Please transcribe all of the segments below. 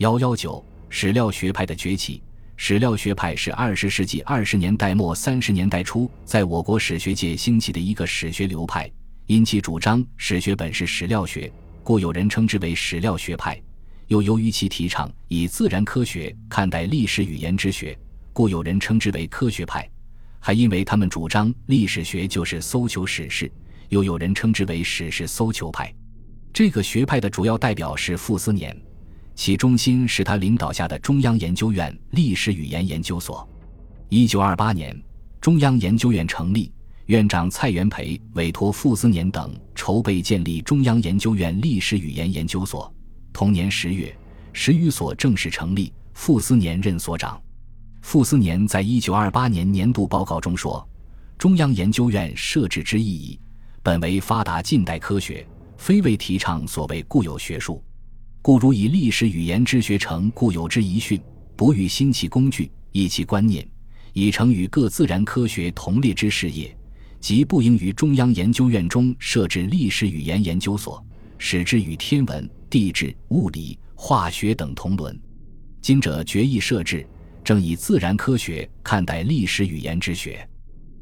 幺幺九史料学派的崛起。史料学派是二十世纪二十年代末三十年代初在我国史学界兴起的一个史学流派。因其主张史学本是史料学，故有人称之为史料学派；又由于其提倡以自然科学看待历史语言之学，故有人称之为科学派；还因为他们主张历史学就是搜求史事，又有人称之为史事搜求派。这个学派的主要代表是傅斯年。其中心是他领导下的中央研究院历史语言研究所。一九二八年，中央研究院成立，院长蔡元培委托傅斯年等筹备建立中央研究院历史语言研究所。同年十月，史语所正式成立，傅斯年任所长。傅斯年在一九二八年年度报告中说：“中央研究院设置之意义，本为发达近代科学，非为提倡所谓固有学术。”故如以历史语言之学成固有之遗训，不欲新其工具，异其观念，以成与各自然科学同列之事业，即不应于中央研究院中设置历史语言研究所，使之与天文、地质、物理、化学等同伦。今者决议设置，正以自然科学看待历史语言之学，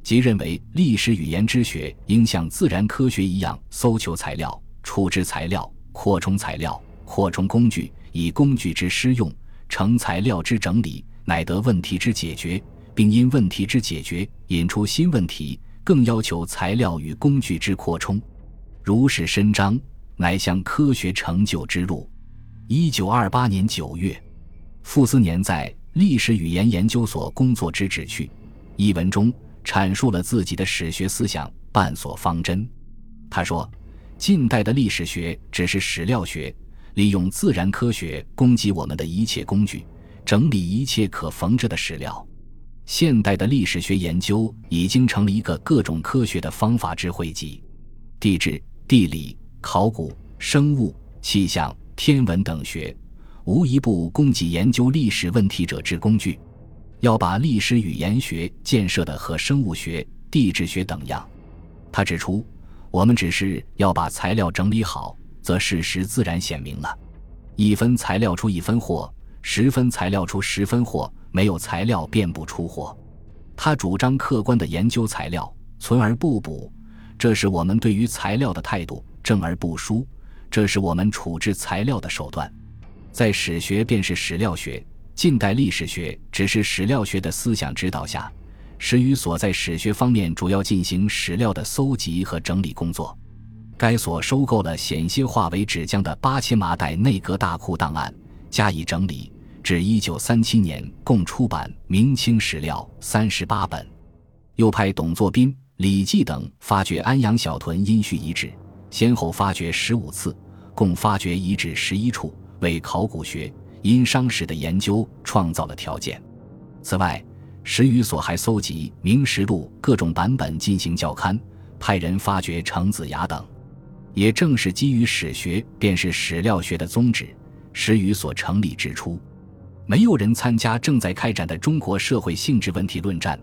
即认为历史语言之学应像自然科学一样，搜求材料、处置材料、扩充材料。扩充工具，以工具之施用成材料之整理，乃得问题之解决，并因问题之解决引出新问题，更要求材料与工具之扩充。如是伸张，乃向科学成就之路。一九二八年九月，傅斯年在《历史语言研究所工作之旨趣》一文中阐述了自己的史学思想半所方针。他说：“近代的历史学只是史料学。”利用自然科学供给我们的一切工具，整理一切可缝制的史料。现代的历史学研究已经成了一个各种科学的方法之汇集，地质、地理、考古、生物、气象、天文等学，无一不供给研究历史问题者之工具。要把历史语言学建设的和生物学、地质学等样。他指出，我们只是要把材料整理好。则事实自然显明了，一分材料出一分货，十分材料出十分货，没有材料便不出货。他主张客观的研究材料，存而不补，这是我们对于材料的态度；正而不疏，这是我们处置材料的手段。在史学便是史料学，近代历史学只是史料学的思想指导下，始于所在史学方面主要进行史料的搜集和整理工作。该所收购了险些化为纸浆的八千麻袋内阁大库档案，加以整理，至一九三七年共出版明清史料三十八本。又派董作宾、李济等发掘安阳小屯殷墟遗址，先后发掘十五次，共发掘遗址十一处，为考古学、殷商史的研究创造了条件。此外，史语所还搜集《明实录》各种版本进行校勘，派人发掘程子崖等。也正是基于史学，便是史料学的宗旨，史语所成立之初，没有人参加正在开展的中国社会性质问题论战、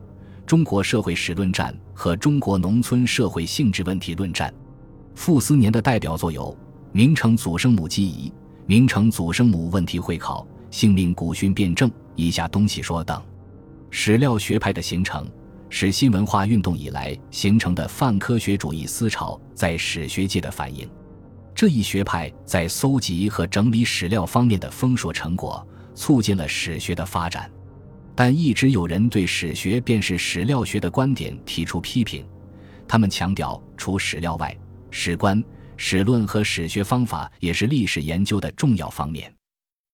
中国社会史论战和中国农村社会性质问题论战。傅斯年的代表作有《明成祖生母记忆》《明成祖生母问题会考》《性命古训辩证》以下东西说等。史料学派的形成。是新文化运动以来形成的泛科学主义思潮在史学界的反映。这一学派在搜集和整理史料方面的丰硕成果，促进了史学的发展。但一直有人对史学便是史料学的观点提出批评。他们强调，除史料外，史观、史论和史学方法也是历史研究的重要方面。